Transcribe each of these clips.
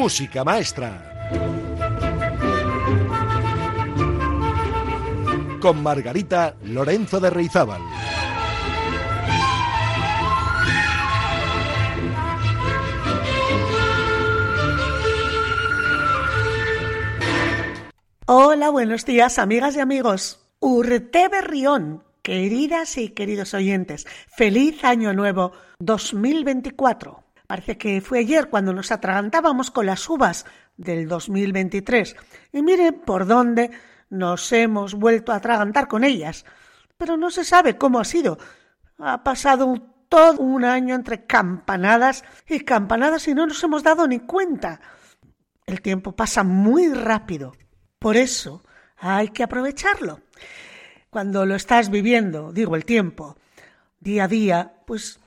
Música Maestra. Con Margarita Lorenzo de Reizábal. Hola, buenos días, amigas y amigos. Urte Berrión, queridas y queridos oyentes, feliz año nuevo 2024. Parece que fue ayer cuando nos atragantábamos con las uvas del 2023. Y miren por dónde nos hemos vuelto a atragantar con ellas. Pero no se sabe cómo ha sido. Ha pasado todo un año entre campanadas y campanadas y no nos hemos dado ni cuenta. El tiempo pasa muy rápido. Por eso hay que aprovecharlo. Cuando lo estás viviendo, digo el tiempo, día a día, pues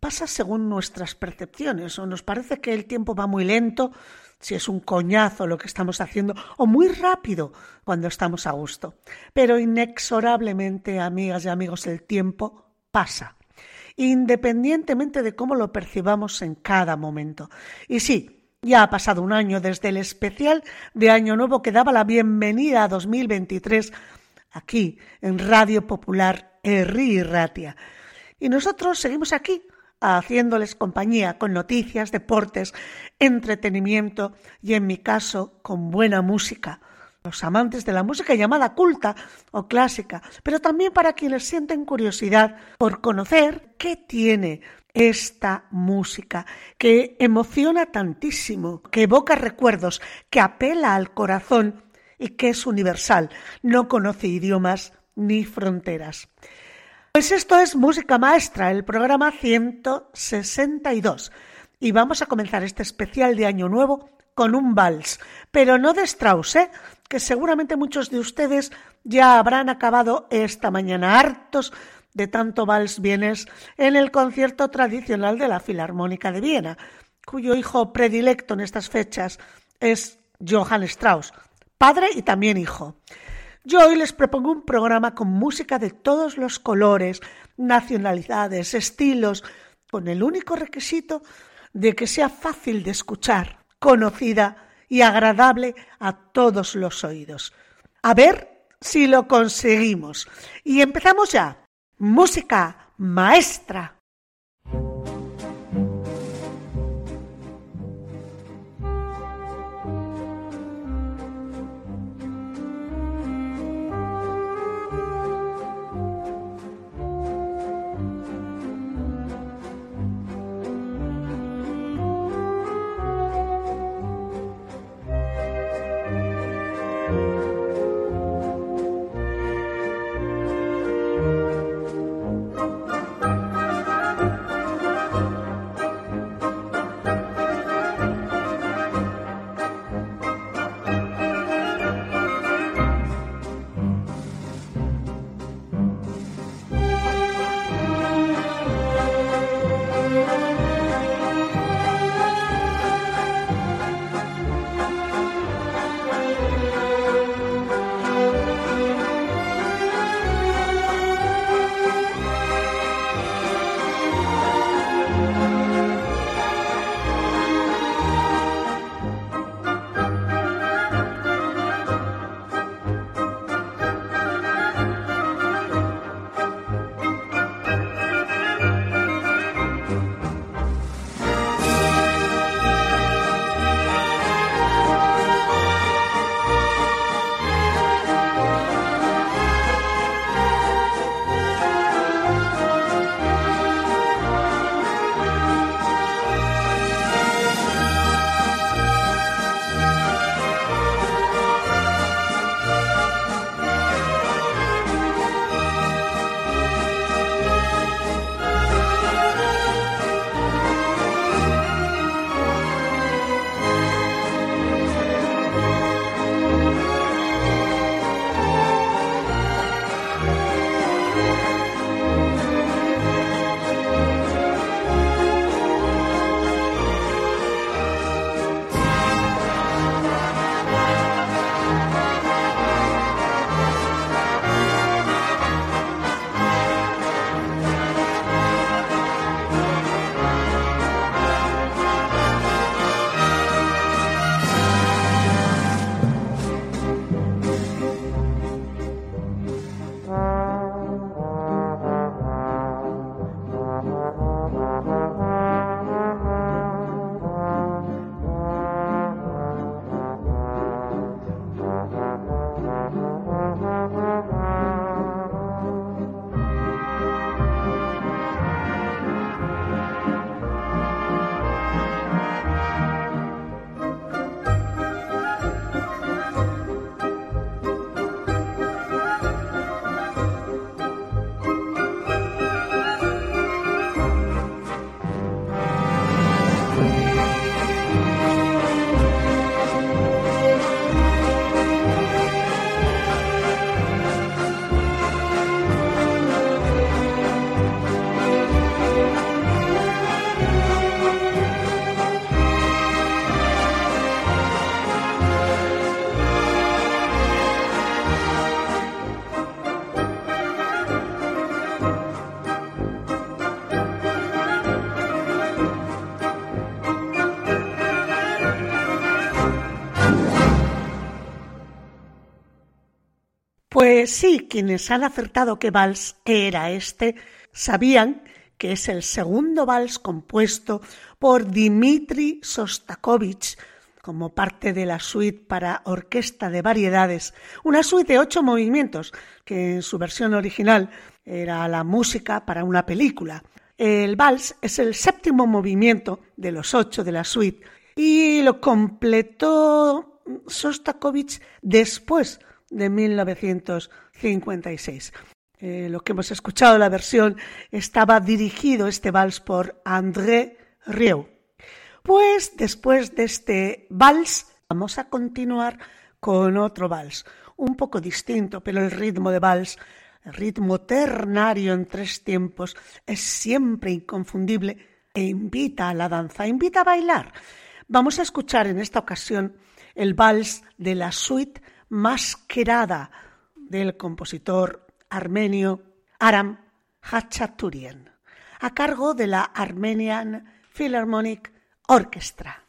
pasa según nuestras percepciones, o nos parece que el tiempo va muy lento, si es un coñazo lo que estamos haciendo, o muy rápido cuando estamos a gusto. Pero inexorablemente, amigas y amigos, el tiempo pasa, independientemente de cómo lo percibamos en cada momento. Y sí, ya ha pasado un año desde el especial de Año Nuevo que daba la bienvenida a 2023 aquí en Radio Popular Erri Ratia. Y nosotros seguimos aquí haciéndoles compañía con noticias, deportes, entretenimiento y en mi caso con buena música. Los amantes de la música llamada culta o clásica, pero también para quienes sienten curiosidad por conocer qué tiene esta música que emociona tantísimo, que evoca recuerdos, que apela al corazón y que es universal, no conoce idiomas ni fronteras. Pues esto es Música Maestra, el programa 162. Y vamos a comenzar este especial de Año Nuevo con un vals, pero no de Strauss, ¿eh? que seguramente muchos de ustedes ya habrán acabado esta mañana hartos de tanto vals vienes en el concierto tradicional de la Filarmónica de Viena, cuyo hijo predilecto en estas fechas es Johann Strauss, padre y también hijo. Yo hoy les propongo un programa con música de todos los colores, nacionalidades, estilos, con el único requisito de que sea fácil de escuchar, conocida y agradable a todos los oídos. A ver si lo conseguimos. Y empezamos ya. Música maestra. Sí, quienes han acertado que vals era este, sabían que es el segundo vals compuesto por Dmitri Sostakovich como parte de la suite para orquesta de variedades, una suite de ocho movimientos que en su versión original era la música para una película. El vals es el séptimo movimiento de los ocho de la suite y lo completó Sostakovich después de 1956. Eh, lo que hemos escuchado, la versión, estaba dirigido este vals por André Rieu. Pues después de este vals, vamos a continuar con otro vals, un poco distinto, pero el ritmo de vals, el ritmo ternario en tres tiempos, es siempre inconfundible e invita a la danza, invita a bailar. Vamos a escuchar en esta ocasión el vals de la suite Masquerada del compositor armenio Aram Hachaturian, a cargo de la Armenian Philharmonic Orchestra.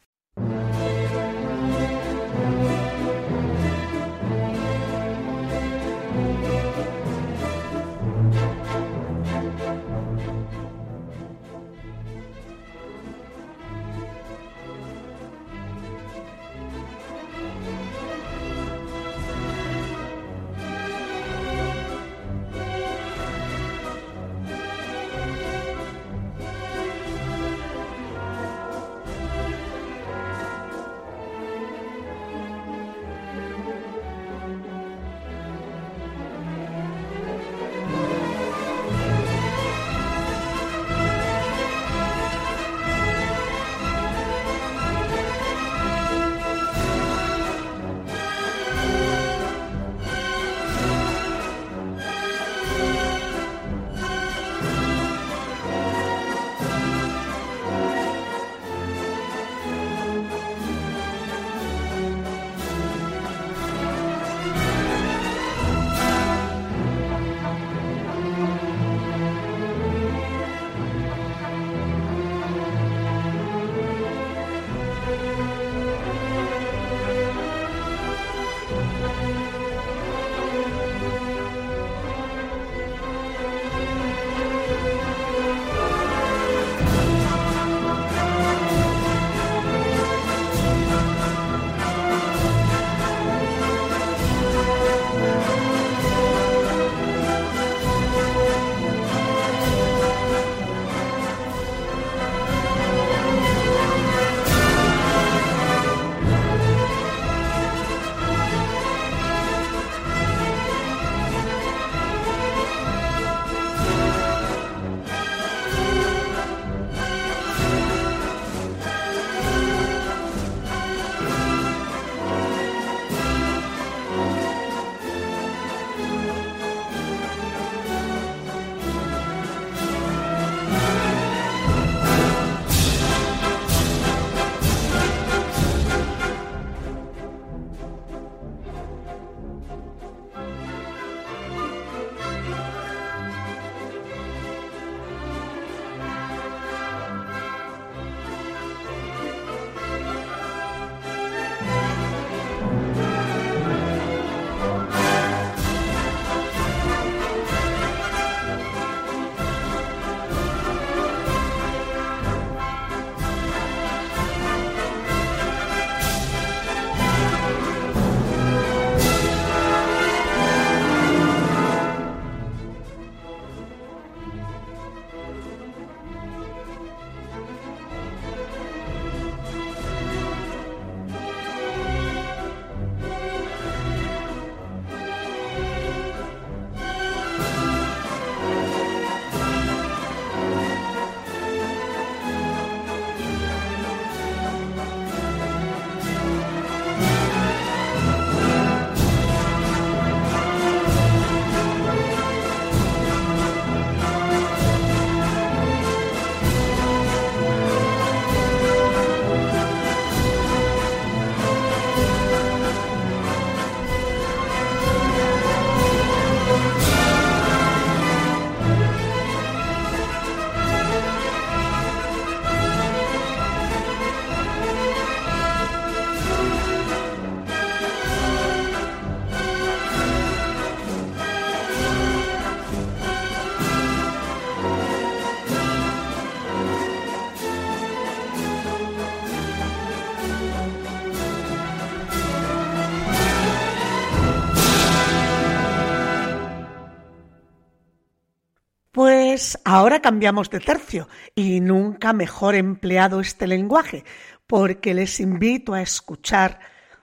Ahora cambiamos de tercio y nunca mejor empleado este lenguaje, porque les invito a escuchar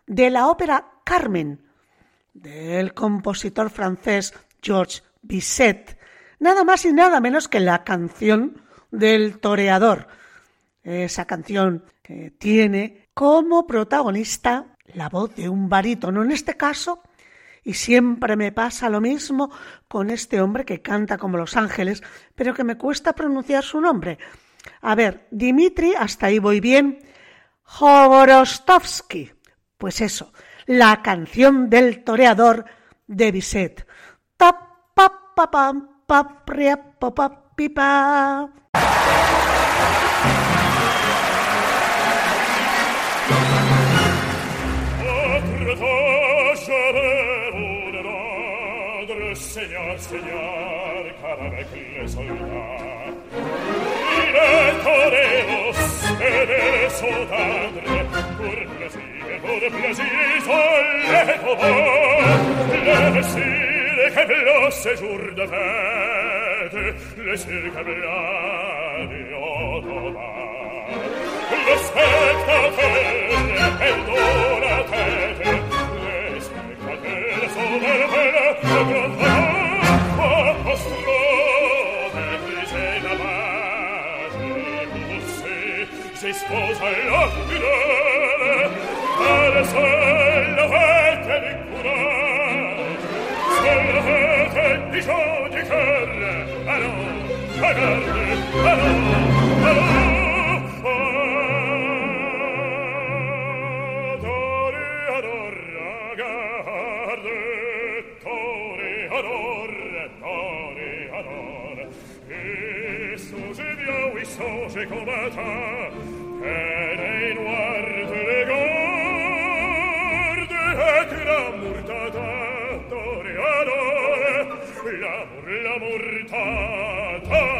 de la ópera Carmen del compositor francés Georges Bizet, nada más y nada menos que la canción del toreador. Esa canción que tiene como protagonista la voz de un barítono, en este caso y siempre me pasa lo mismo con este hombre que canta como los ángeles, pero que me cuesta pronunciar su nombre. A ver, Dimitri, hasta ahí voy bien. Joborostovsky. Pues eso, la canción del toreador de Bizet. pipa. enseñar carabecles soldar. Direttoremos sedere sodadre, pur plaisir, pur plaisir solleto va. Plaisir che velo de. Le la si sposa la fidele, per se l'avete l'incurare, se l'avete bisogno di carne, allò, la carne, allò, voce comata che nei noir te le gorde e che la murtata d'ore ad ore l'amor la murtata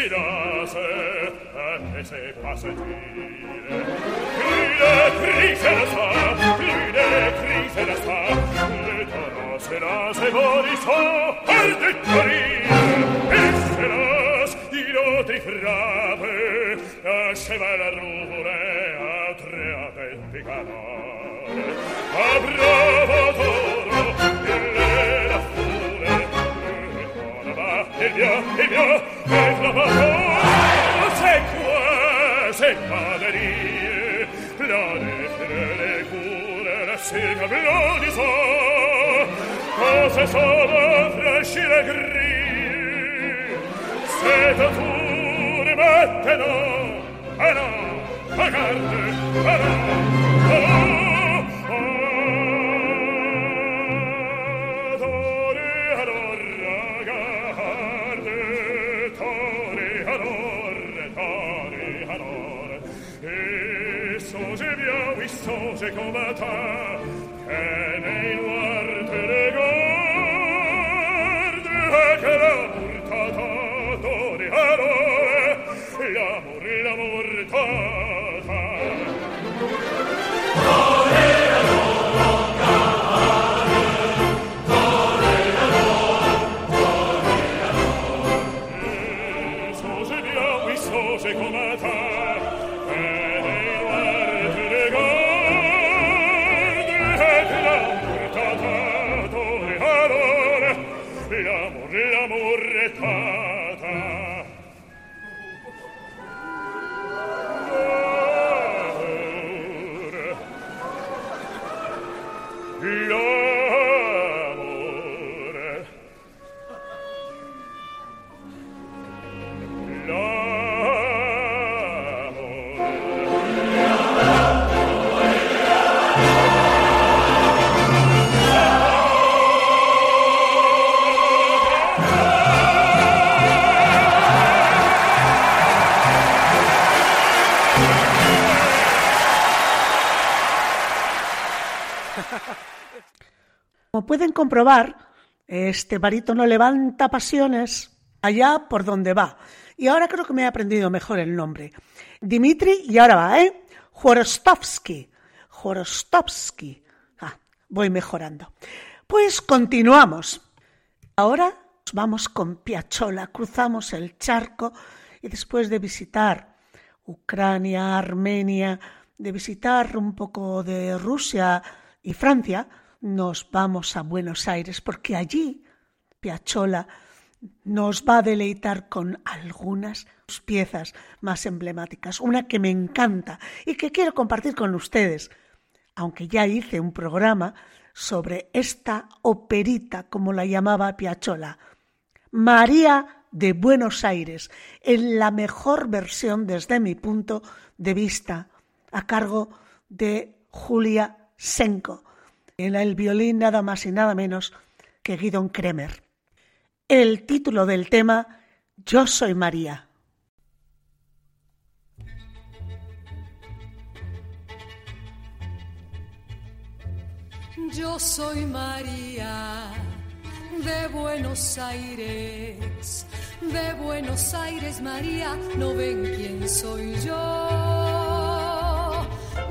si lasse, anche se passa dire. Lui le crise la sa, lui le crise la sa, le darò se la se voli so, per dettorire, e se las, i noti frate, nasceva la rure, a tre a venticadore, a provoto mia, è mia, è la parola, se qua, se caderie, la defere le cure, la sega velonisa, cose sono fresci le grie, se da tu rimetteno, e no, a carne, e comprobar, este barítono levanta pasiones allá por donde va. Y ahora creo que me he aprendido mejor el nombre. Dimitri, y ahora va, ¿eh? Jorostovsky. Jorostovsky. Ah, voy mejorando. Pues continuamos. Ahora vamos con Piachola, cruzamos el charco y después de visitar Ucrania, Armenia, de visitar un poco de Rusia y Francia, nos vamos a Buenos Aires porque allí Piachola nos va a deleitar con algunas piezas más emblemáticas, una que me encanta y que quiero compartir con ustedes, aunque ya hice un programa sobre esta operita, como la llamaba Piachola, María de Buenos Aires, en la mejor versión desde mi punto de vista, a cargo de Julia Senko, en el violín nada más y nada menos que Guidon Kremer. El título del tema, Yo soy María. Yo soy María de Buenos Aires, de Buenos Aires María, no ven quién soy yo.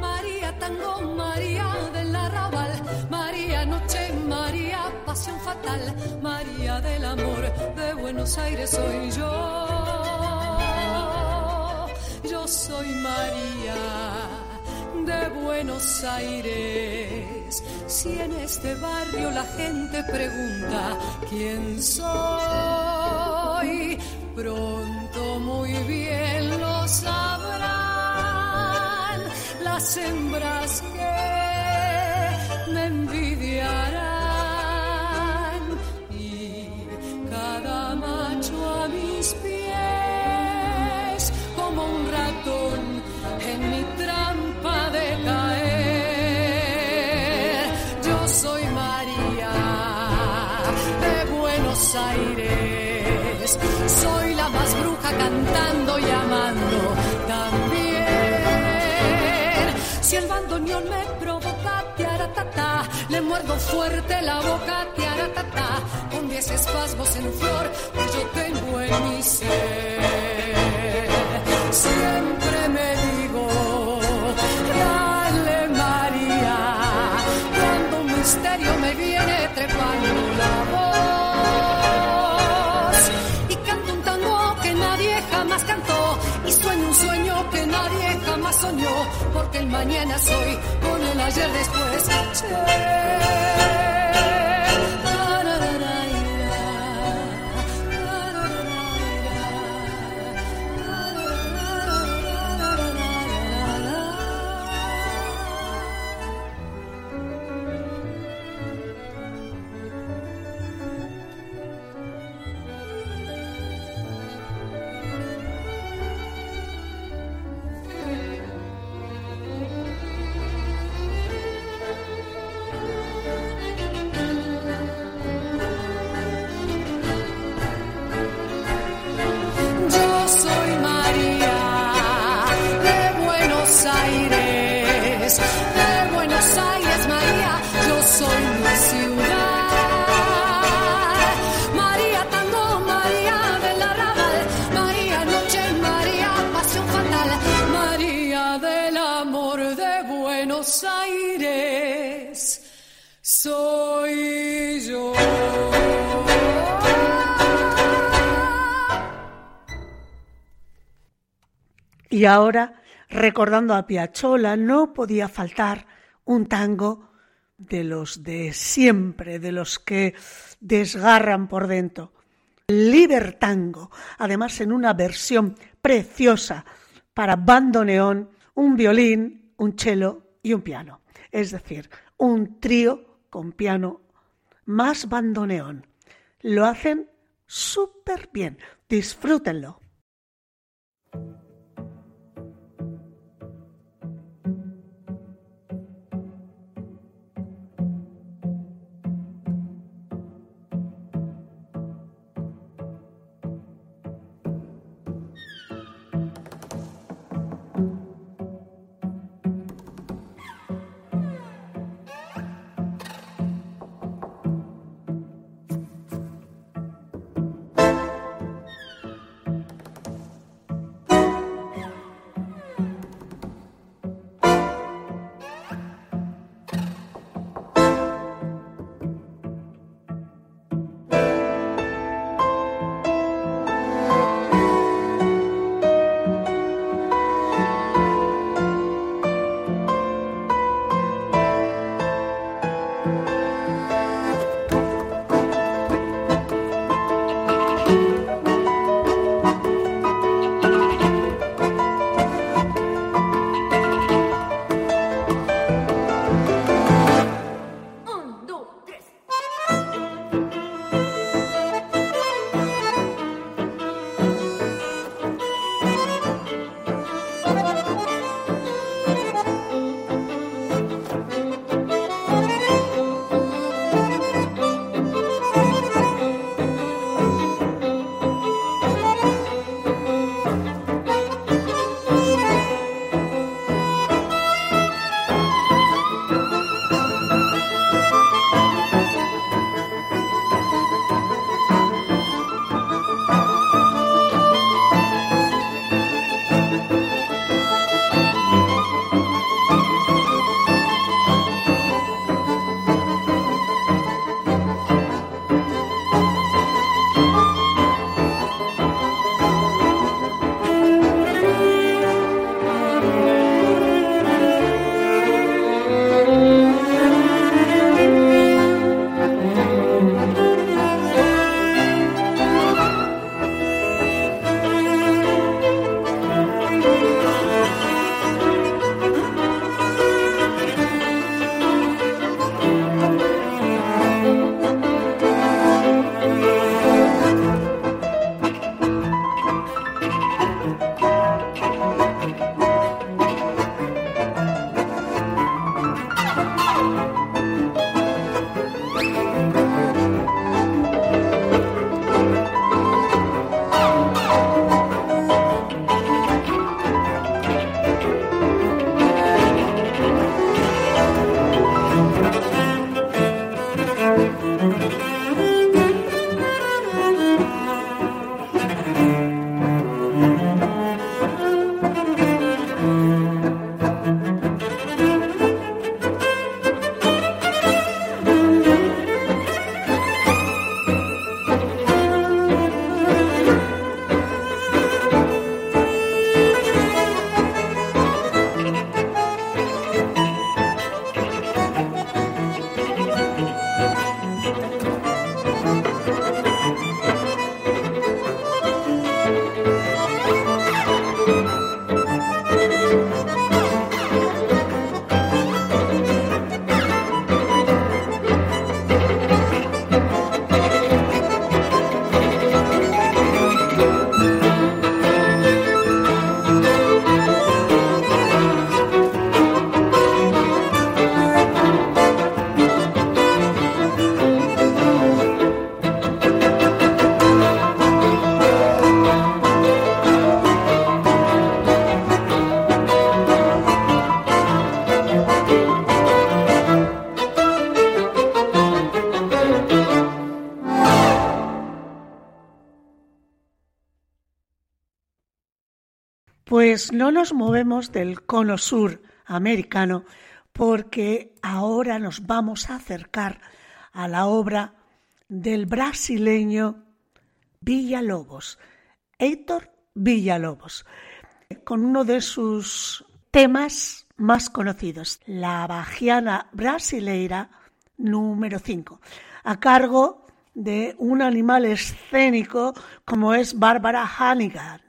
María Tango, María del Arrabal, María Noche, María Pasión Fatal, María del Amor, de Buenos Aires soy yo. Yo soy María de Buenos Aires. Si en este barrio la gente pregunta quién soy, pronto muy bien lo sabrán las hembras que me envidiarán y cada macho a mis pies como un ratón en mi trampa de caer. Yo soy María de Buenos Aires, soy la más bruja cantando y amando también. Si el bandoneón me le muerdo fuerte la boca, tiaratata, con diez espasmos en flor que yo tengo en mi ser. Siempre me soñó, porque el mañana soy con el ayer después. Y ahora, recordando a Piachola, no podía faltar un tango de los de siempre, de los que desgarran por dentro. Libertango, además en una versión preciosa para bandoneón, un violín, un cello y un piano. Es decir, un trío con piano más bandoneón. Lo hacen súper bien. Disfrútenlo. No nos movemos del cono sur americano porque ahora nos vamos a acercar a la obra del brasileño Villalobos, Heitor Villalobos, con uno de sus temas más conocidos, la Bajiana Brasileira número 5, a cargo de un animal escénico como es Bárbara Hannigan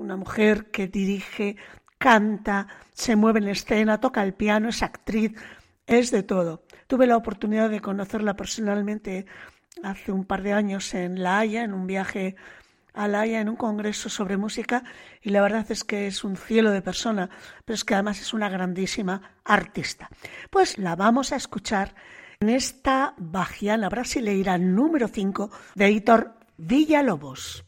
una mujer que dirige, canta, se mueve en escena, toca el piano, es actriz, es de todo. Tuve la oportunidad de conocerla personalmente hace un par de años en La Haya, en un viaje a La Haya, en un congreso sobre música, y la verdad es que es un cielo de persona, pero es que además es una grandísima artista. Pues la vamos a escuchar en esta Bajiana Brasileira número 5 de Hitor Villalobos.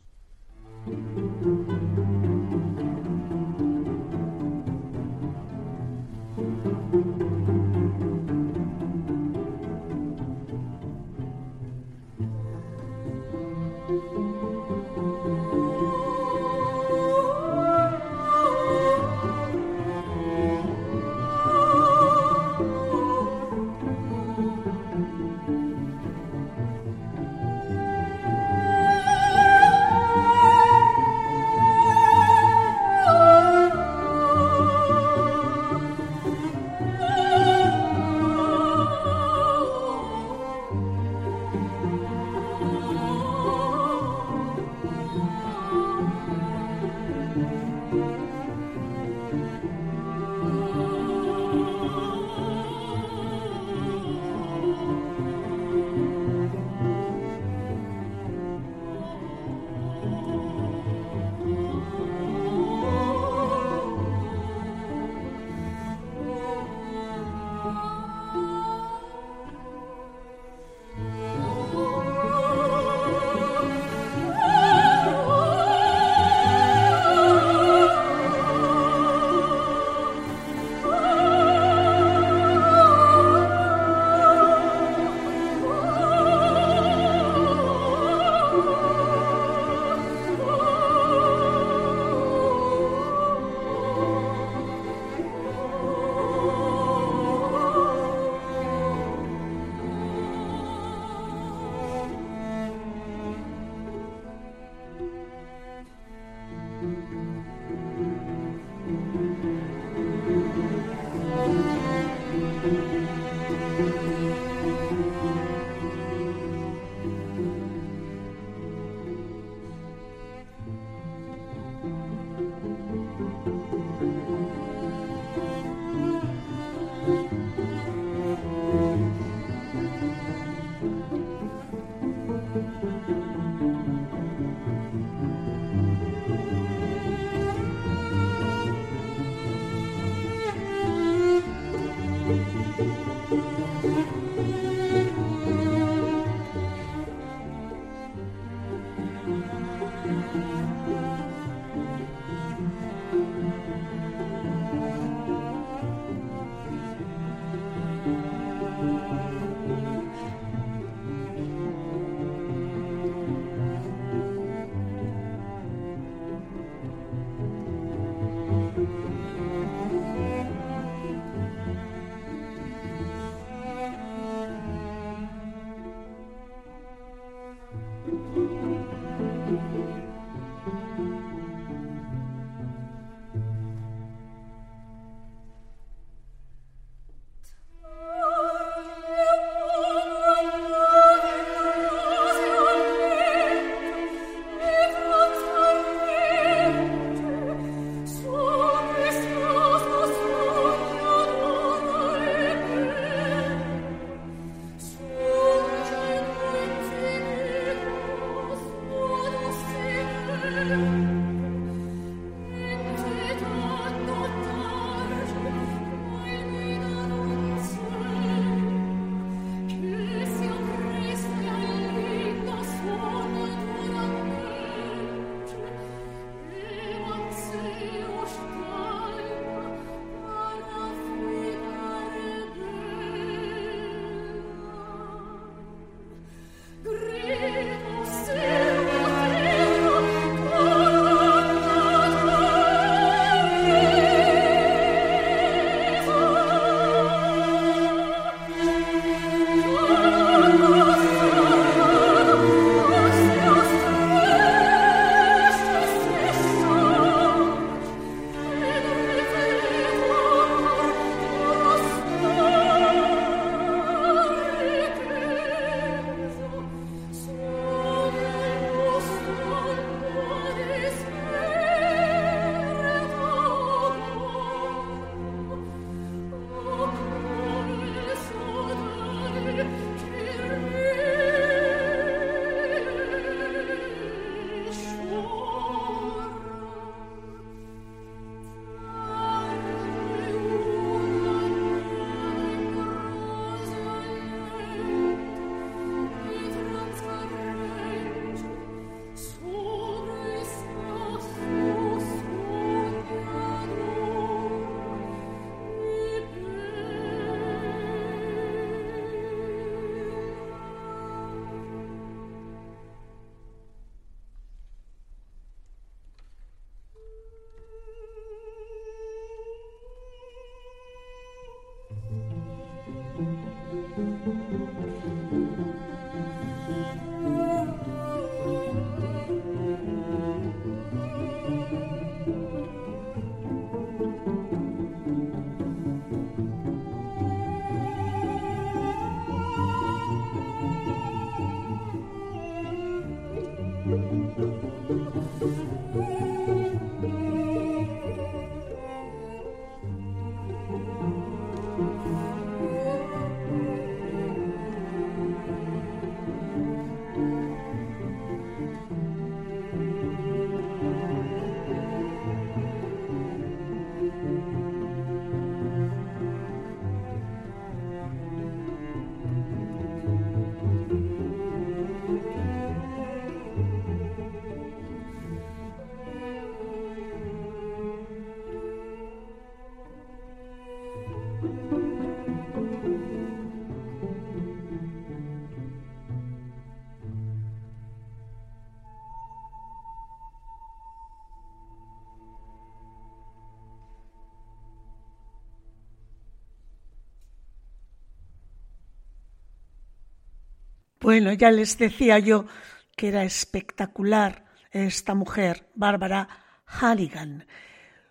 Bueno, ya les decía yo que era espectacular esta mujer, Bárbara Halligan.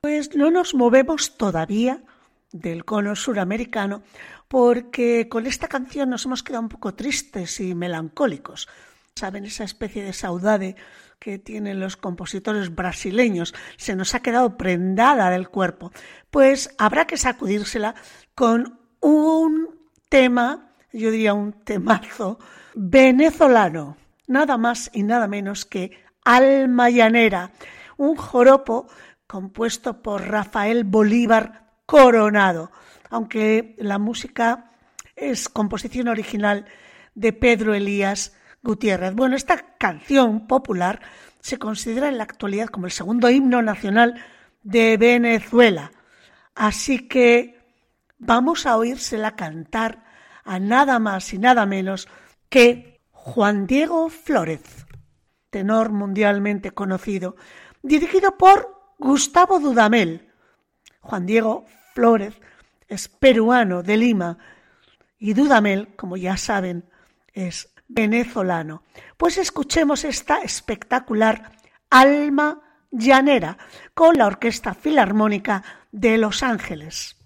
Pues no nos movemos todavía del cono suramericano porque con esta canción nos hemos quedado un poco tristes y melancólicos. Saben, esa especie de saudade que tienen los compositores brasileños se nos ha quedado prendada del cuerpo. Pues habrá que sacudírsela con un tema, yo diría un temazo, venezolano, nada más y nada menos que Alma Llanera, un joropo compuesto por Rafael Bolívar Coronado, aunque la música es composición original de Pedro Elías Gutiérrez. Bueno, esta canción popular se considera en la actualidad como el segundo himno nacional de Venezuela. Así que vamos a oírsela cantar a nada más y nada menos que Juan Diego Flórez, tenor mundialmente conocido, dirigido por Gustavo Dudamel. Juan Diego Flórez es peruano de Lima y Dudamel, como ya saben, es venezolano. Pues escuchemos esta espectacular Alma Llanera con la Orquesta Filarmónica de Los Ángeles.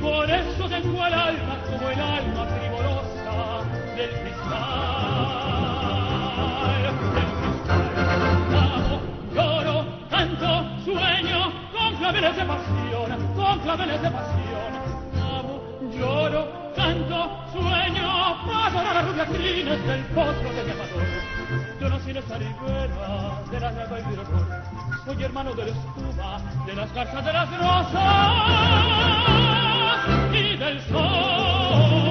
Por eso tengo el alma como el alma primorosa del cristal de las garzas de las rosas y del sol,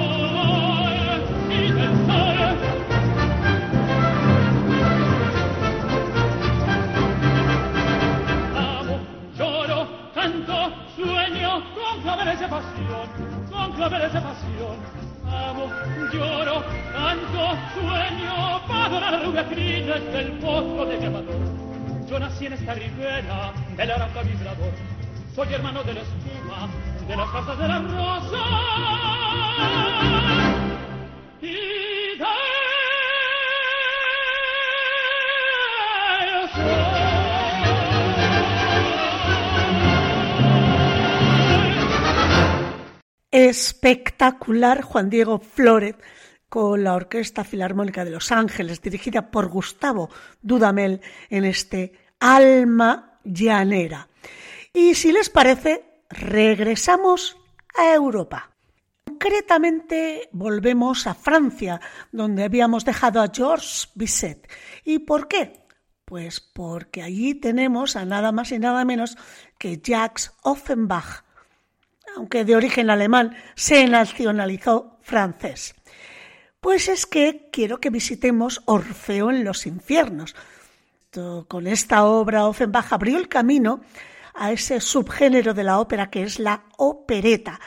claveles de pasión, con claveles de pasión. Amo, lloro, canto, sueño, pago la rubia crines del pozo de mi amador. Yo nací en esta ribera del arauca vibrador. Soy hermano de la espuma, de las casas de la rosa. Y Espectacular Juan Diego Flórez con la Orquesta Filarmónica de Los Ángeles, dirigida por Gustavo Dudamel en este Alma Llanera. Y si les parece, regresamos a Europa. Concretamente volvemos a Francia, donde habíamos dejado a Georges Bizet. ¿Y por qué? Pues porque allí tenemos a nada más y nada menos que Jacques Offenbach, aunque de origen alemán, se nacionalizó francés. Pues es que quiero que visitemos Orfeo en los infiernos. Con esta obra Offenbach abrió el camino a ese subgénero de la ópera que es la opereta,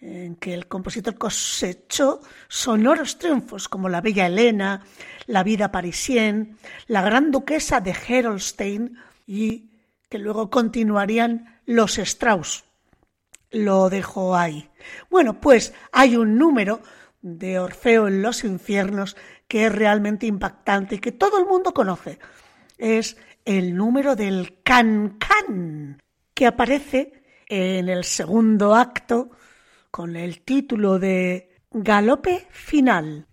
en que el compositor cosechó sonoros triunfos como La Bella Elena, La Vida Parisienne, La Gran Duquesa de Gerolstein y que luego continuarían Los Strauss. Lo dejo ahí. Bueno, pues hay un número de Orfeo en los infiernos que es realmente impactante y que todo el mundo conoce. Es el número del can-can, que aparece en el segundo acto con el título de Galope Final.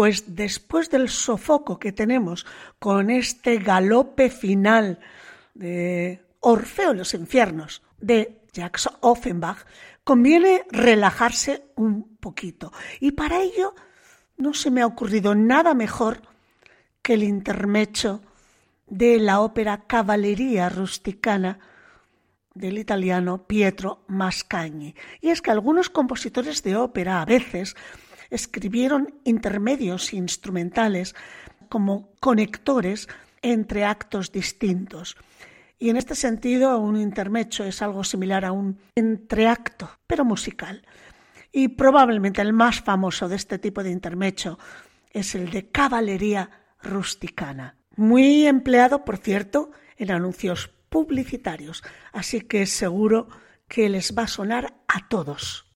Pues después del sofoco que tenemos con este galope final de Orfeo en los infiernos de Jacques Offenbach, conviene relajarse un poquito. Y para ello no se me ha ocurrido nada mejor que el intermecho de la ópera Cavalleria Rusticana del italiano Pietro Mascagni. Y es que algunos compositores de ópera a veces escribieron intermedios instrumentales como conectores entre actos distintos. Y en este sentido, un intermecho es algo similar a un entreacto, pero musical. Y probablemente el más famoso de este tipo de intermecho es el de caballería rusticana, muy empleado, por cierto, en anuncios publicitarios, así que seguro que les va a sonar a todos.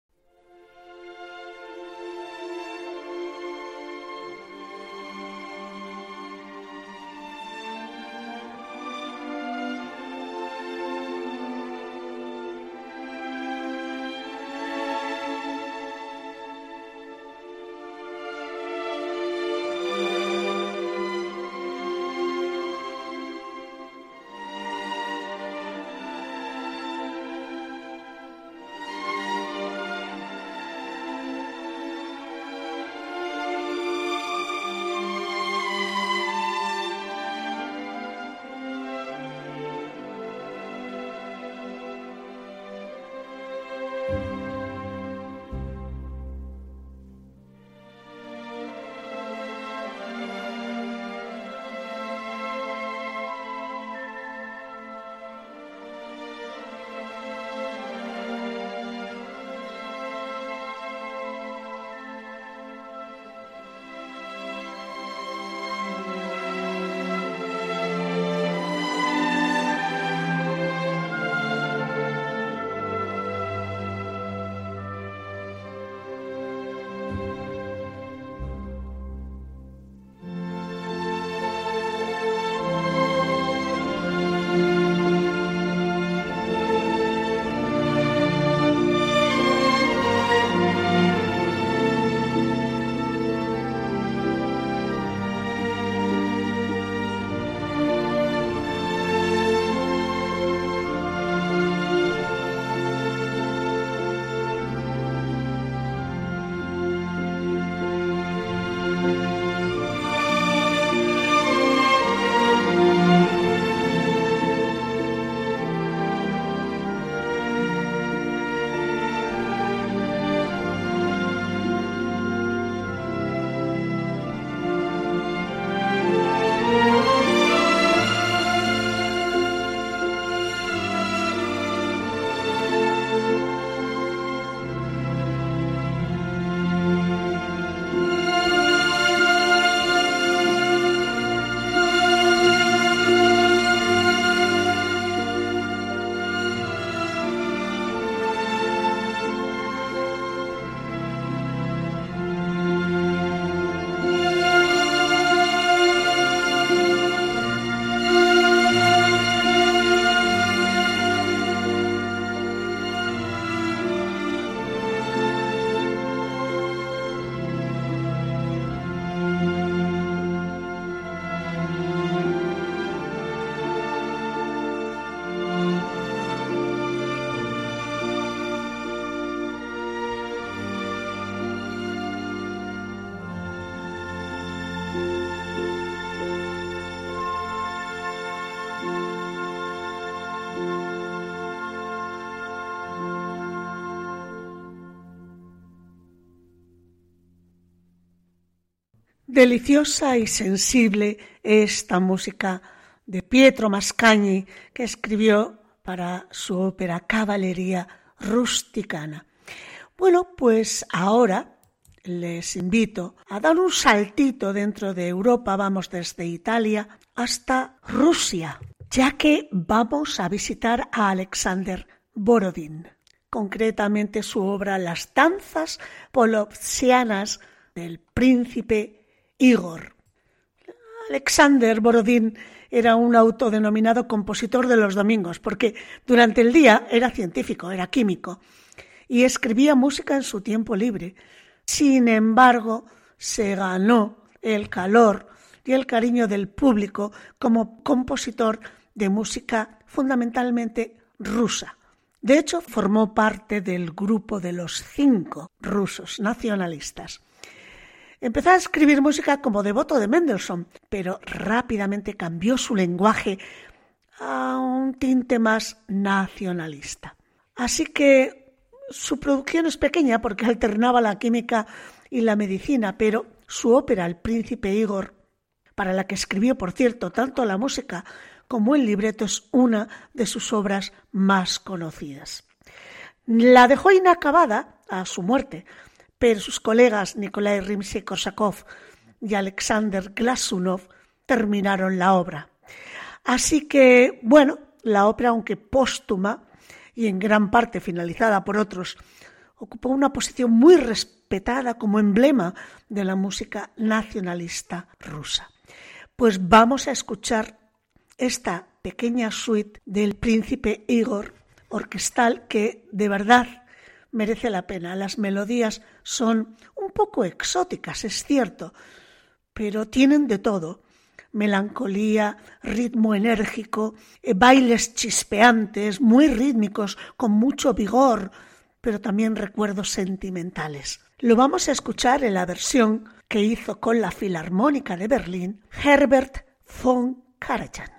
Deliciosa y sensible esta música de Pietro Mascagni que escribió para su ópera Caballería Rusticana. Bueno, pues ahora les invito a dar un saltito dentro de Europa, vamos desde Italia hasta Rusia, ya que vamos a visitar a Alexander Borodin, concretamente su obra Las danzas polovsianas del príncipe Igor. Alexander Borodín era un autodenominado compositor de los domingos, porque durante el día era científico, era químico, y escribía música en su tiempo libre. Sin embargo, se ganó el calor y el cariño del público como compositor de música fundamentalmente rusa. De hecho, formó parte del grupo de los cinco rusos nacionalistas. Empezó a escribir música como devoto de Mendelssohn, pero rápidamente cambió su lenguaje a un tinte más nacionalista. Así que su producción es pequeña porque alternaba la química y la medicina, pero su ópera El príncipe Igor, para la que escribió, por cierto, tanto la música como el libreto, es una de sus obras más conocidas. La dejó inacabada a su muerte, pero sus colegas Nikolai Rimsky-Korsakov y Alexander Glasunov terminaron la obra. Así que, bueno, la ópera, aunque póstuma y en gran parte finalizada por otros, ocupó una posición muy respetada como emblema de la música nacionalista rusa. Pues vamos a escuchar esta pequeña suite del príncipe Igor orquestal que de verdad merece la pena. Las melodías son un poco exóticas, es cierto, pero tienen de todo. Melancolía, ritmo enérgico, eh, bailes chispeantes, muy rítmicos, con mucho vigor, pero también recuerdos sentimentales. Lo vamos a escuchar en la versión que hizo con la Filarmónica de Berlín Herbert von Karajan.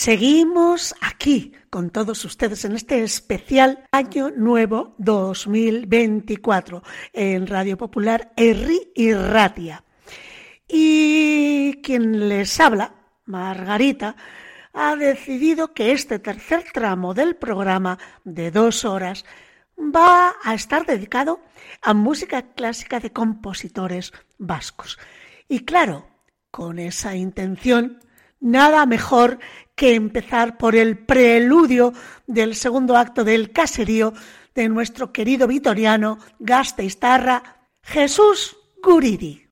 Seguimos aquí con todos ustedes en este especial Año Nuevo 2024 en Radio Popular Erri y Ratia. Y quien les habla, Margarita, ha decidido que este tercer tramo del programa de dos horas va a estar dedicado a música clásica de compositores vascos. Y claro, con esa intención, nada mejor que empezar por el preludio del segundo acto del caserío de nuestro querido vitoriano Gasteiztarra, Jesús Guridi.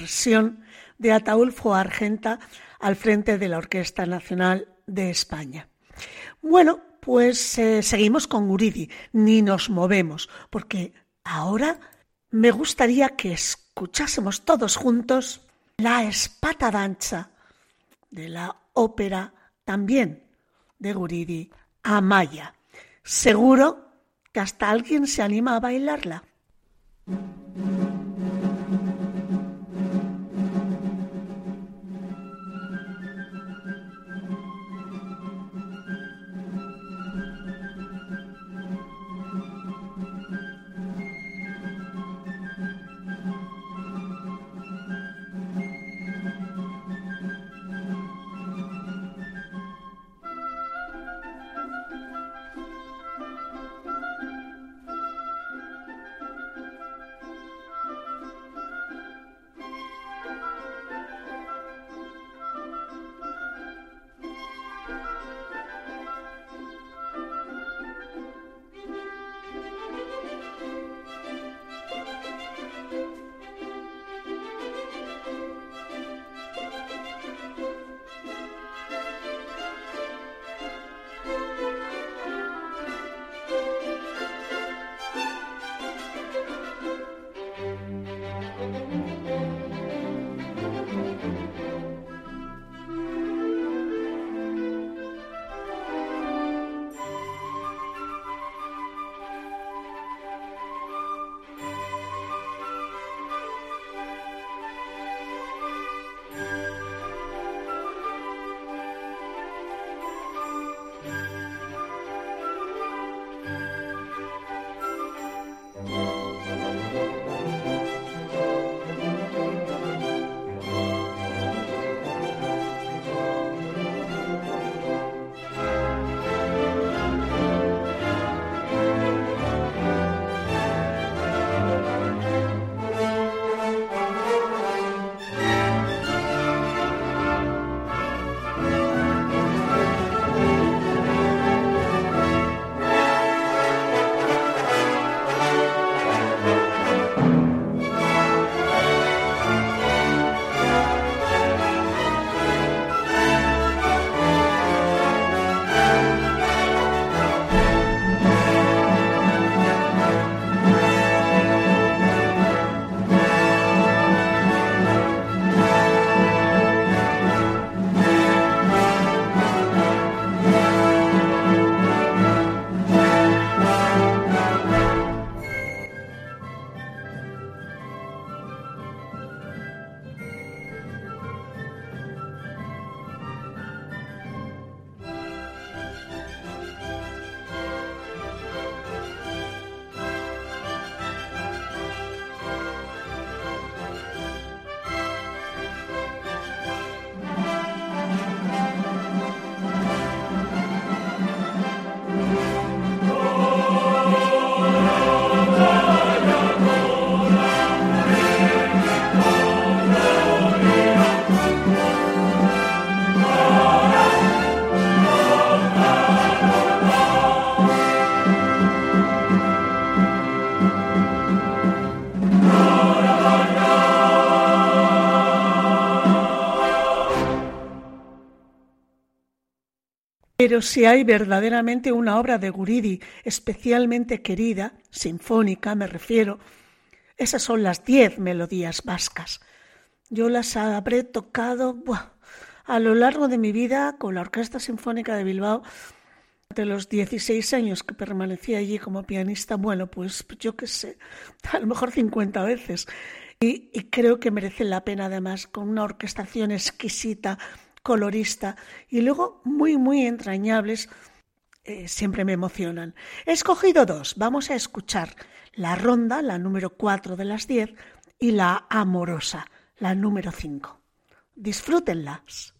Versión de Ataulfo Argenta al frente de la Orquesta Nacional de España. Bueno, pues eh, seguimos con Guridi, ni nos movemos, porque ahora me gustaría que escuchásemos todos juntos la espata danza de la ópera también de Guridi, Amaya. Seguro que hasta alguien se anima a bailarla. Pero si hay verdaderamente una obra de Guridi especialmente querida, sinfónica me refiero, esas son las diez melodías vascas. Yo las habré tocado a lo largo de mi vida con la Orquesta Sinfónica de Bilbao, de los 16 años que permanecí allí como pianista, bueno, pues yo qué sé, a lo mejor 50 veces. Y, y creo que merece la pena además, con una orquestación exquisita, colorista y luego muy, muy entrañables, eh, siempre me emocionan. He escogido dos. Vamos a escuchar la ronda, la número 4 de las 10, y la amorosa, la número 5. Disfrútenlas.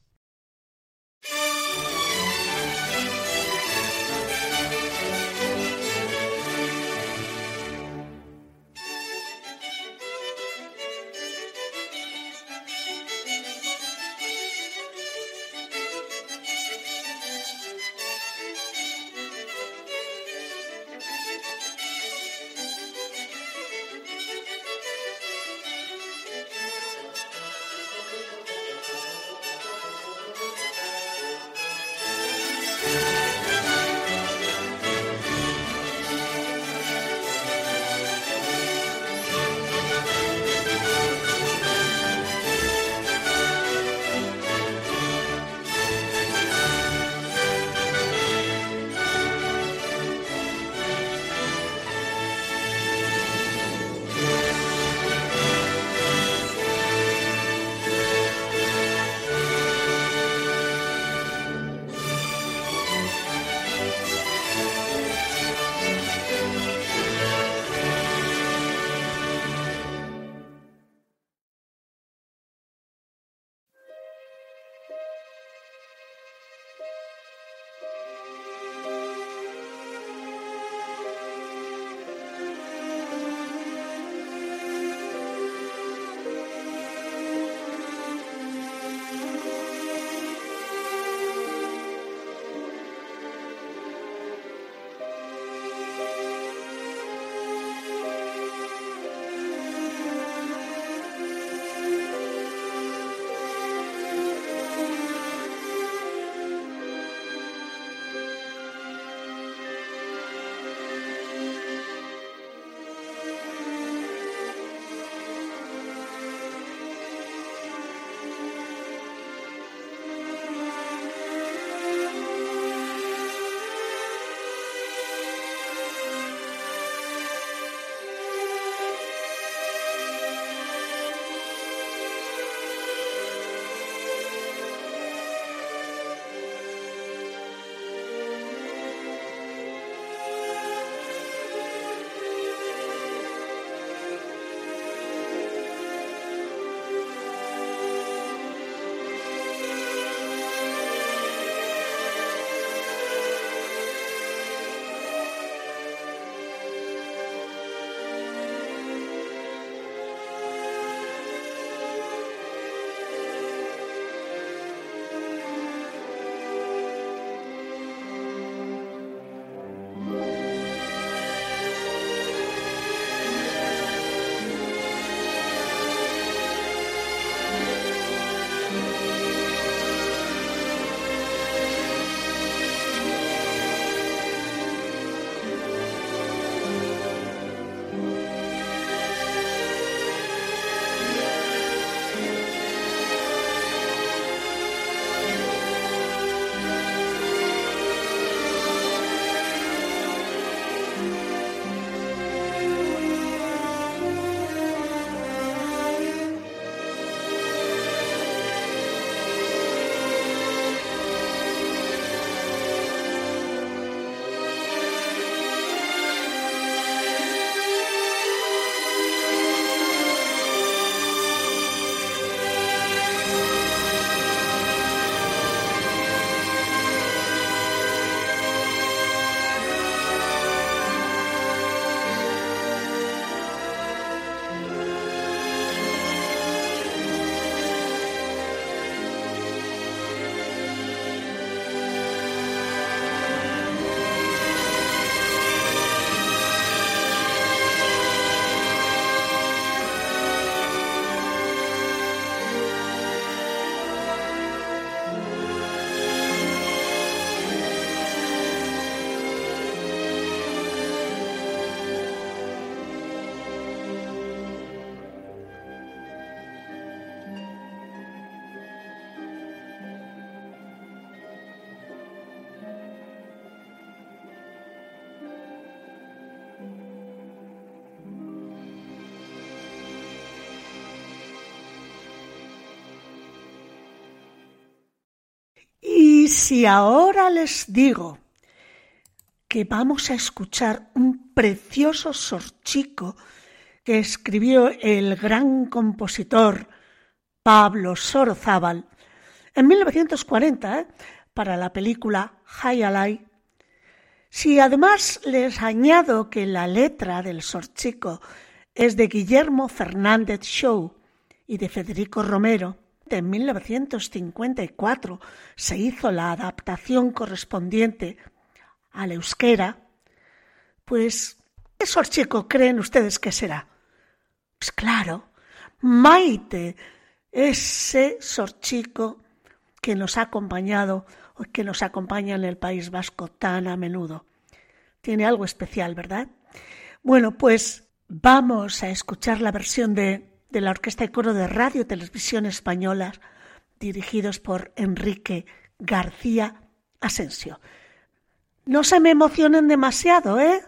Si ahora les digo que vamos a escuchar un precioso sorchico que escribió el gran compositor Pablo Sorozábal en 1940 ¿eh? para la película Alive. Si además les añado que la letra del sorchico es de Guillermo Fernández Show y de Federico Romero, en 1954 se hizo la adaptación correspondiente al euskera, pues ¿qué sorchico creen ustedes que será? Pues claro, Maite, ese sorchico que nos ha acompañado o que nos acompaña en el País Vasco tan a menudo. Tiene algo especial, ¿verdad? Bueno, pues vamos a escuchar la versión de, de la Orquesta y Coro de Radio y Televisión Españolas, dirigidos por Enrique García Asensio. No se me emocionen demasiado, ¿eh?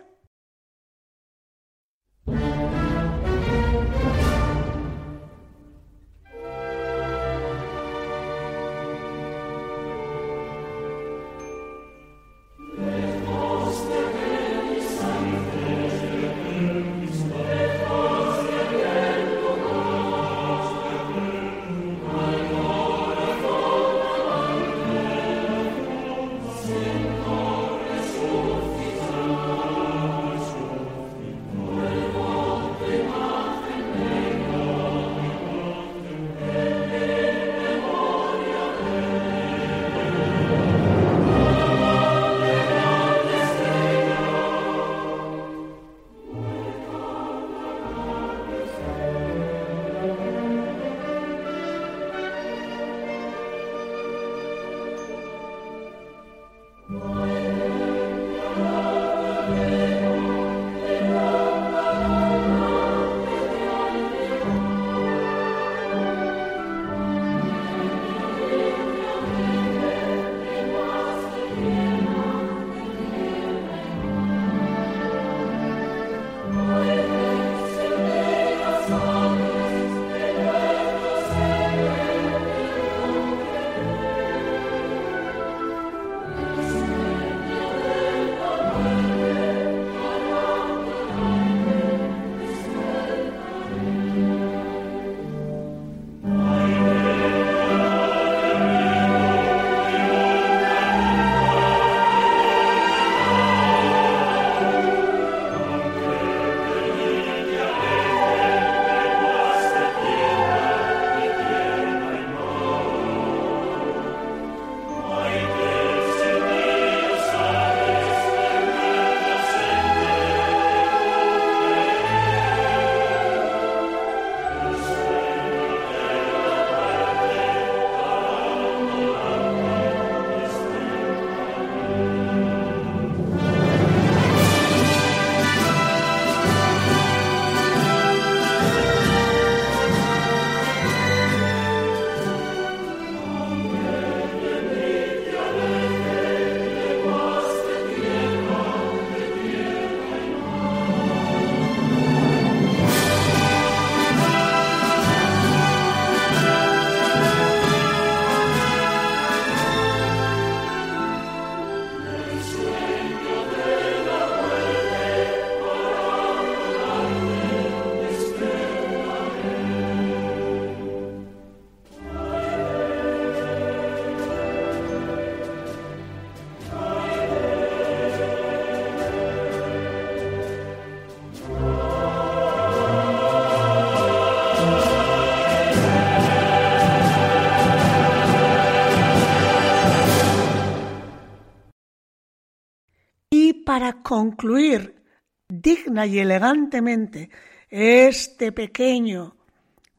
Concluir digna y elegantemente este pequeño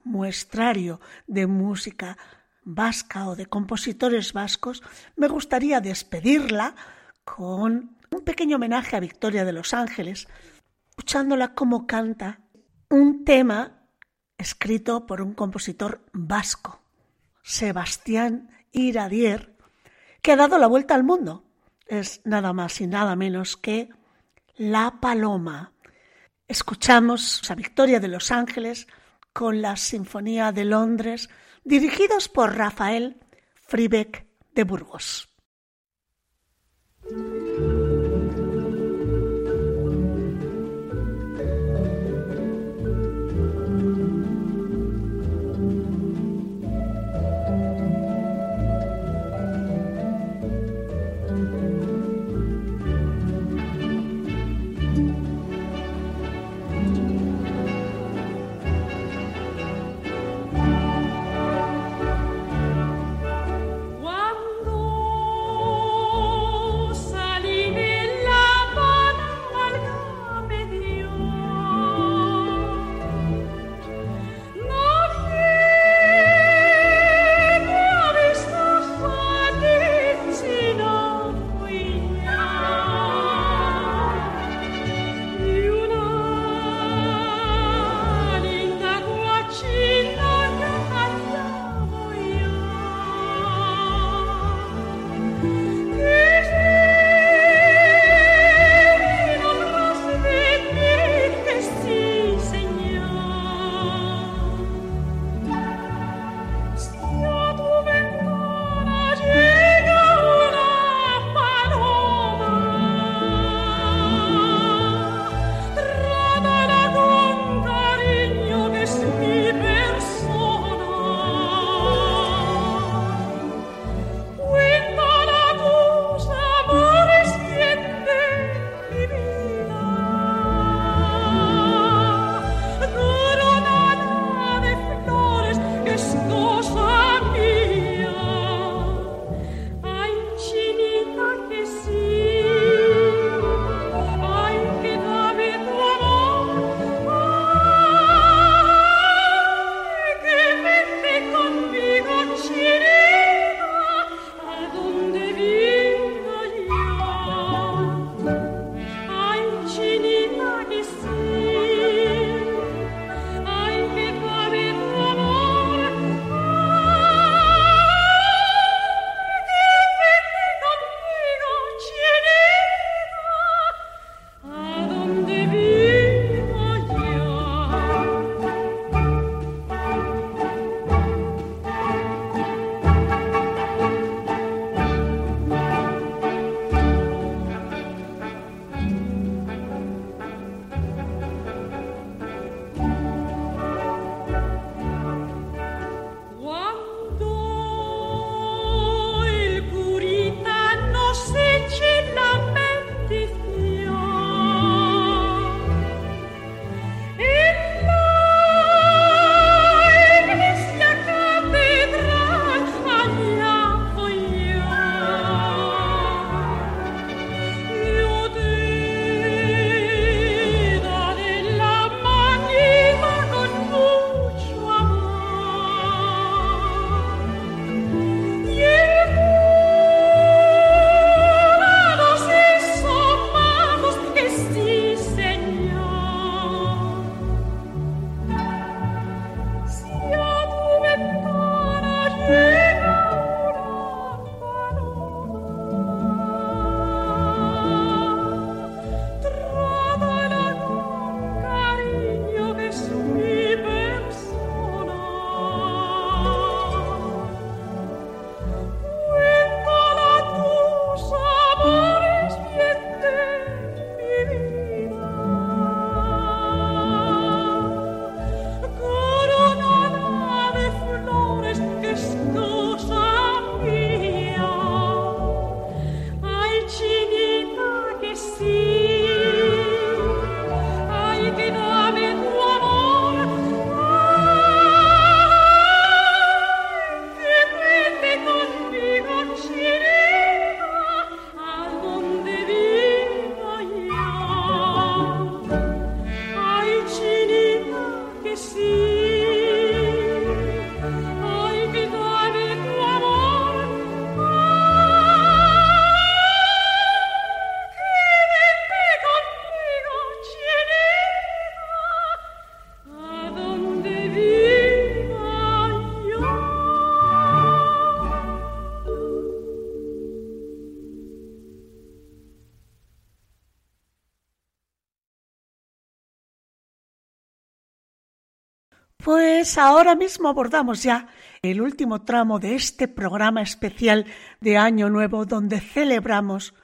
muestrario de música vasca o de compositores vascos, me gustaría despedirla con un pequeño homenaje a Victoria de los Ángeles, escuchándola como canta un tema escrito por un compositor vasco, Sebastián Iradier, que ha dado la vuelta al mundo. Es nada más y nada menos que La Paloma. Escuchamos a Victoria de Los Ángeles con la Sinfonía de Londres, dirigidos por Rafael Fribeck de Burgos. Pues ahora mismo abordamos ya el último tramo de este programa especial de Año Nuevo donde celebramos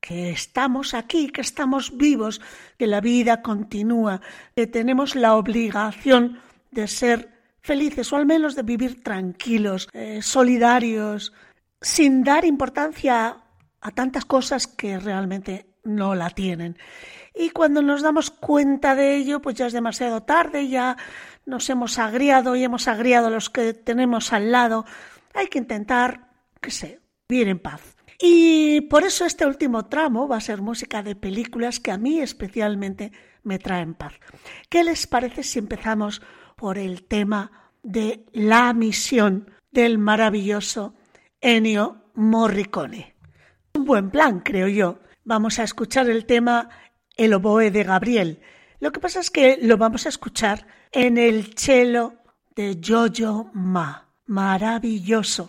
que estamos aquí, que estamos vivos, que la vida continúa, que tenemos la obligación de ser felices o al menos de vivir tranquilos, eh, solidarios, sin dar importancia a tantas cosas que realmente no la tienen. Y cuando nos damos cuenta de ello, pues ya es demasiado tarde, ya nos hemos agriado y hemos agriado los que tenemos al lado. Hay que intentar, que sé, vivir en paz. Y por eso este último tramo va a ser música de películas que a mí especialmente me traen paz. ¿Qué les parece si empezamos por el tema de la misión del maravilloso Ennio Morricone? Un buen plan, creo yo. Vamos a escuchar el tema El oboe de Gabriel. Lo que pasa es que lo vamos a escuchar en el cello de Jojo Ma. Maravilloso.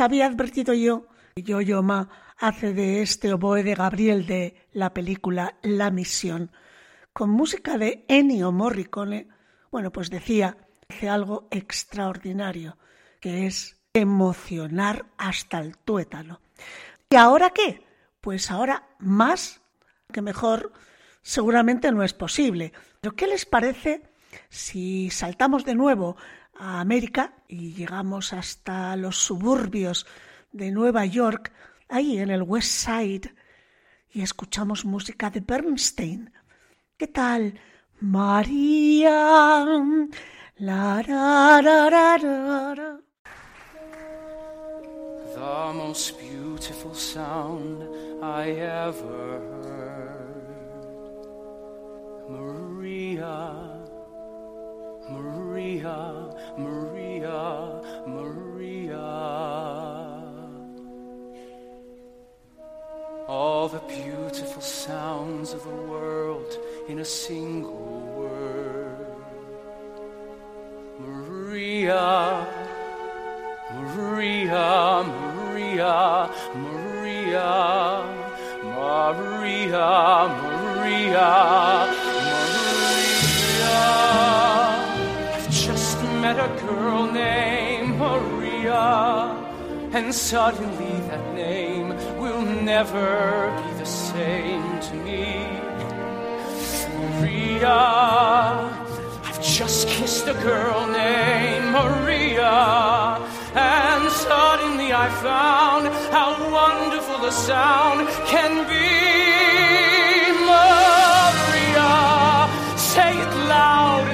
Había advertido yo que Yo-Yo Ma hace de este oboe de Gabriel de la película La Misión, con música de Ennio Morricone, bueno, pues decía, hace algo extraordinario, que es emocionar hasta el tuétano. ¿Y ahora qué? Pues ahora más que mejor seguramente no es posible. Pero ¿qué les parece si saltamos de nuevo a América y llegamos hasta los suburbios de Nueva York, ahí en el West Side, y escuchamos música de Bernstein. ¿Qué tal? María. La, da, da, da, The most beautiful sound I ever heard. Maria. Maria, Maria. Maria. All the beautiful sounds of the world in a single word. Maria, Maria, Maria, Maria, Maria, Maria. And suddenly that name will never be the same to me. Maria, I've just kissed a girl named Maria, and suddenly I found how wonderful the sound can be. Maria, say it loud,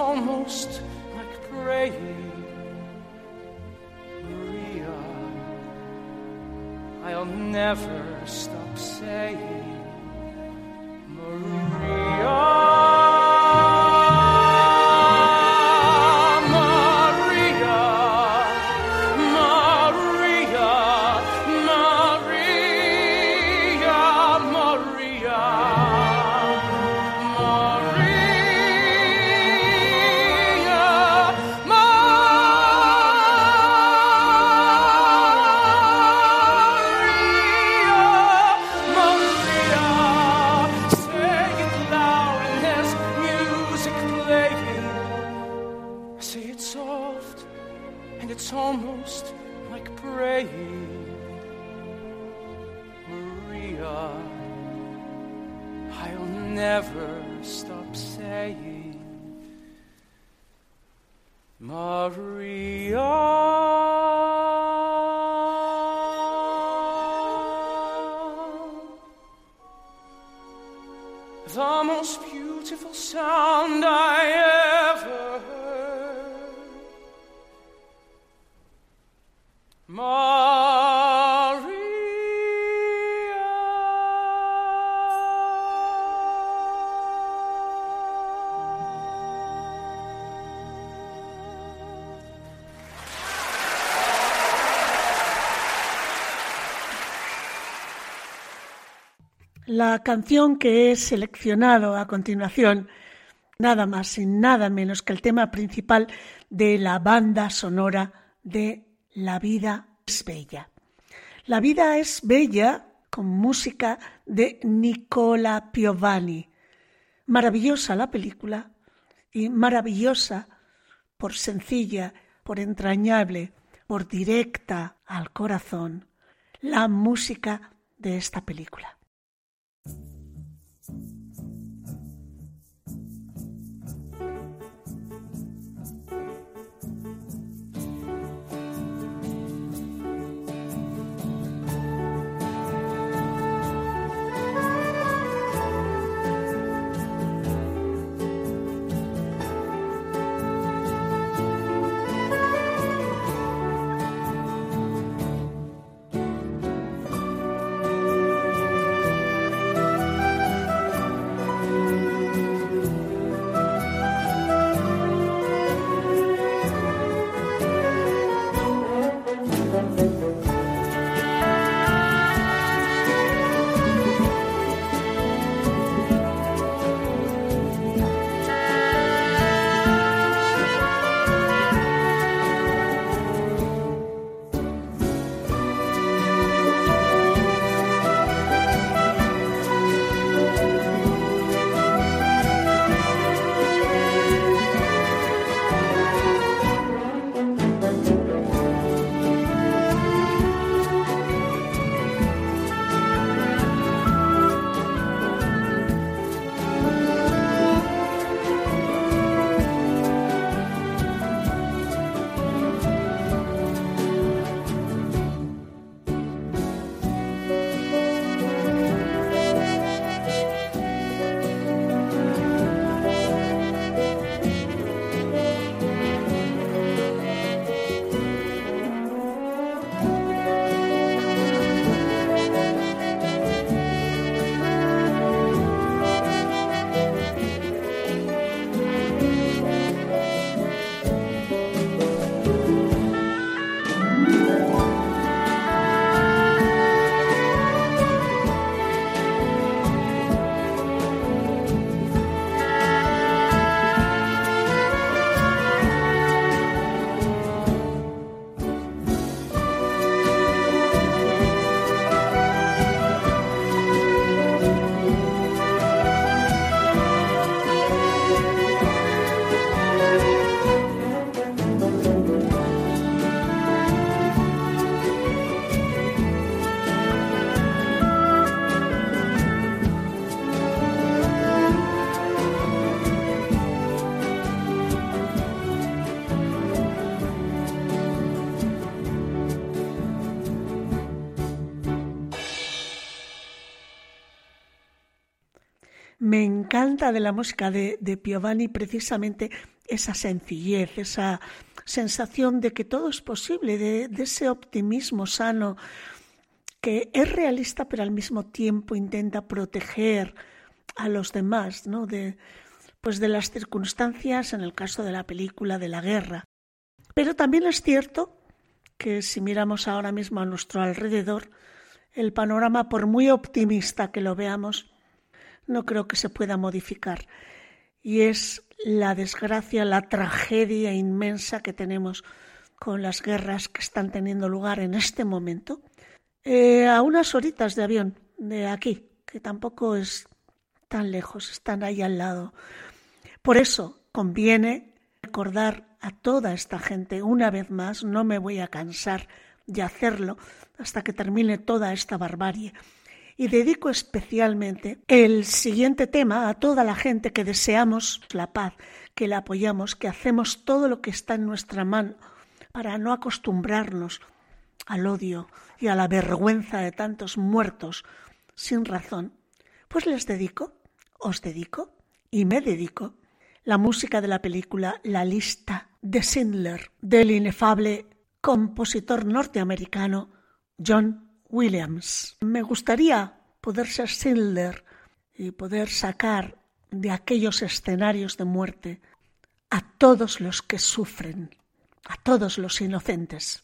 almost like praying. Maria, I'll never stop saying, La canción que he seleccionado a continuación, nada más y nada menos que el tema principal de la banda sonora de La vida es bella. La vida es bella con música de Nicola Piovani. Maravillosa la película y maravillosa por sencilla, por entrañable, por directa al corazón, la música de esta película. De la música de, de Piovani precisamente esa sencillez, esa sensación de que todo es posible, de, de, ese optimismo sano que es realista pero al mismo tiempo intenta proteger a los demás, ¿no? De, pues de las circunstancias, en el caso de la película, de la guerra. Pero también es cierto que si miramos ahora mismo a nuestro alrededor, el panorama, por muy optimista que lo veamos, no creo que se pueda modificar. Y es la desgracia, la tragedia inmensa que tenemos con las guerras que están teniendo lugar en este momento, eh, a unas horitas de avión de aquí, que tampoco es tan lejos, están ahí al lado. Por eso conviene recordar a toda esta gente una vez más, no me voy a cansar de hacerlo hasta que termine toda esta barbarie. Y dedico especialmente el siguiente tema a toda la gente que deseamos la paz, que la apoyamos, que hacemos todo lo que está en nuestra mano para no acostumbrarnos al odio y a la vergüenza de tantos muertos sin razón. Pues les dedico, os dedico y me dedico la música de la película La lista de Schindler del inefable compositor norteamericano John Williams. Me gustaría poder ser Schindler y poder sacar de aquellos escenarios de muerte a todos los que sufren, a todos los inocentes.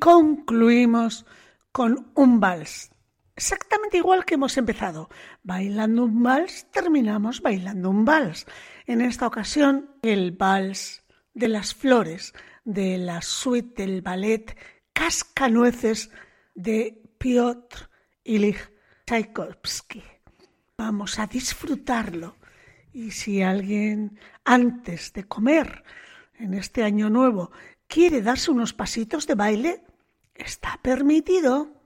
Concluimos con un vals. Exactamente igual que hemos empezado. Bailando un vals, terminamos bailando un vals. En esta ocasión, el vals de las flores de la suite del ballet Cascanueces de Piotr Ilich Tchaikovsky. Vamos a disfrutarlo. Y si alguien antes de comer en este año nuevo quiere darse unos pasitos de baile, está permitido.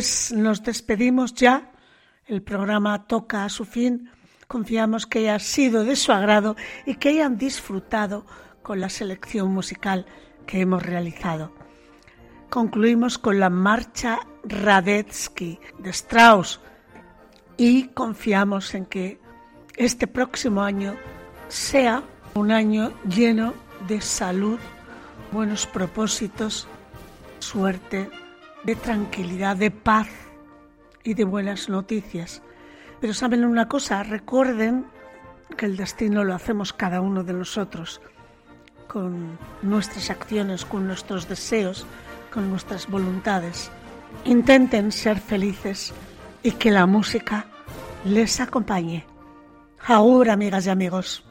Pues nos despedimos ya. El programa toca a su fin. Confiamos que haya sido de su agrado y que hayan disfrutado con la selección musical que hemos realizado. Concluimos con la marcha Radetzky de Strauss y confiamos en que este próximo año sea un año lleno de salud, buenos propósitos, suerte, de tranquilidad, de paz y de buenas noticias. Pero saben una cosa, recuerden que el destino lo hacemos cada uno de nosotros, con nuestras acciones, con nuestros deseos, con nuestras voluntades. Intenten ser felices y que la música les acompañe. Ahora, amigas y amigos.